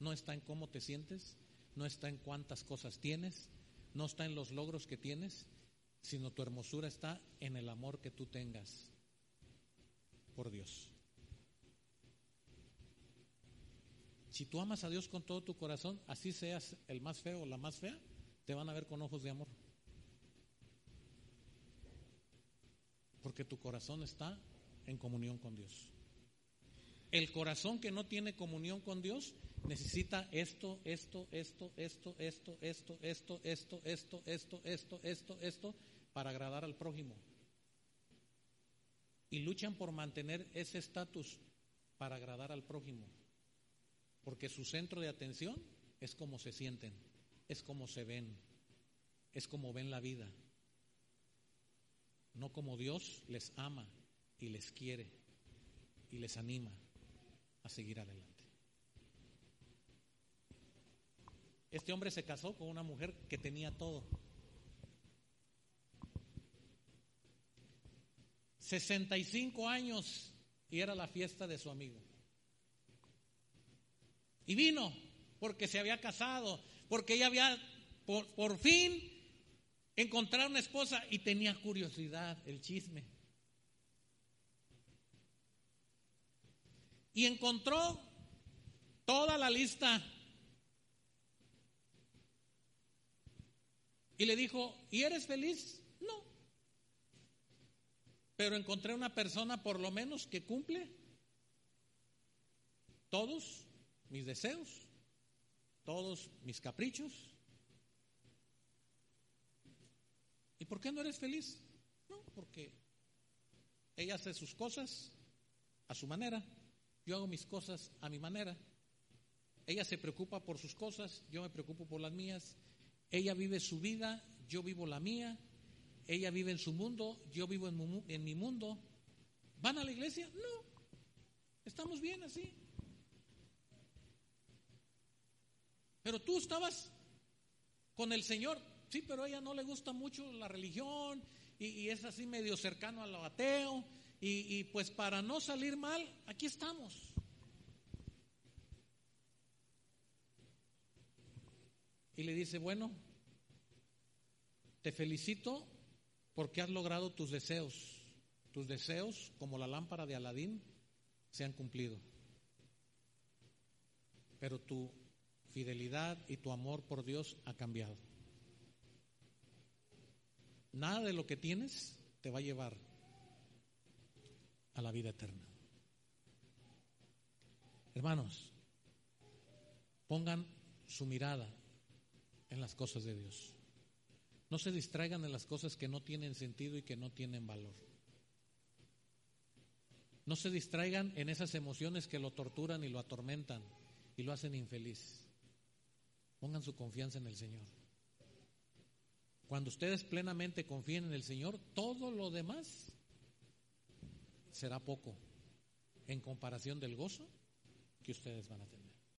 no está en cómo te sientes, no está en cuántas cosas tienes, no está en los logros que tienes, sino tu hermosura está en el amor que tú tengas por Dios. Si tú amas a Dios con todo tu corazón, así seas el más feo o la más fea, te van a ver con ojos de amor. Porque tu corazón está en comunión con Dios. El corazón que no tiene comunión con Dios necesita esto, esto, esto, esto, esto, esto, esto, esto, esto, esto, esto, esto, esto, para agradar al prójimo. Y luchan por mantener ese estatus para agradar al prójimo porque su centro de atención es como se sienten, es como se ven, es como ven la vida, no como Dios les ama y les quiere y les anima a seguir adelante. Este hombre se casó con una mujer que tenía todo. 65 años y era la fiesta de su amigo. Y vino porque se había casado, porque ella había por, fin encontrado una esposa y tenía curiosidad, el chisme. Y encontró toda la lista Y le dijo, ¿y eres feliz? No. Pero encontré una persona por lo menos que cumple todos mis deseos, todos mis caprichos. ¿Y por qué no eres feliz? No, porque ella hace sus cosas a su manera, yo hago mis cosas a mi manera. Ella se preocupa por sus cosas, yo me preocupo por las mías. Ella vive su vida, yo vivo la mía. Ella vive en su mundo, yo vivo en mi, mundo. ¿Van a la iglesia? No. Estamos bien así. Pero tú estabas con el Señor. Sí, pero a ella no le gusta mucho la religión y, es así medio cercano a lo ateo. y pues para no salir mal, aquí estamos. y le dice, bueno, te felicito porque has logrado tus deseos. Tus deseos, como la lámpara de Aladín, se han cumplido. Pero tu fidelidad y tu amor por Dios ha cambiado. Nada de lo que tienes te va a llevar a la vida eterna. Hermanos, pongan su mirada en las cosas de Dios. No se distraigan en las cosas que no tienen sentido y que no tienen valor. No se distraigan en esas emociones que lo torturan y lo atormentan y lo hacen infeliz. Pongan su confianza en el Señor. Cuando ustedes plenamente confíen en el Señor, todo lo demás será poco en comparación del gozo que ustedes van a tener.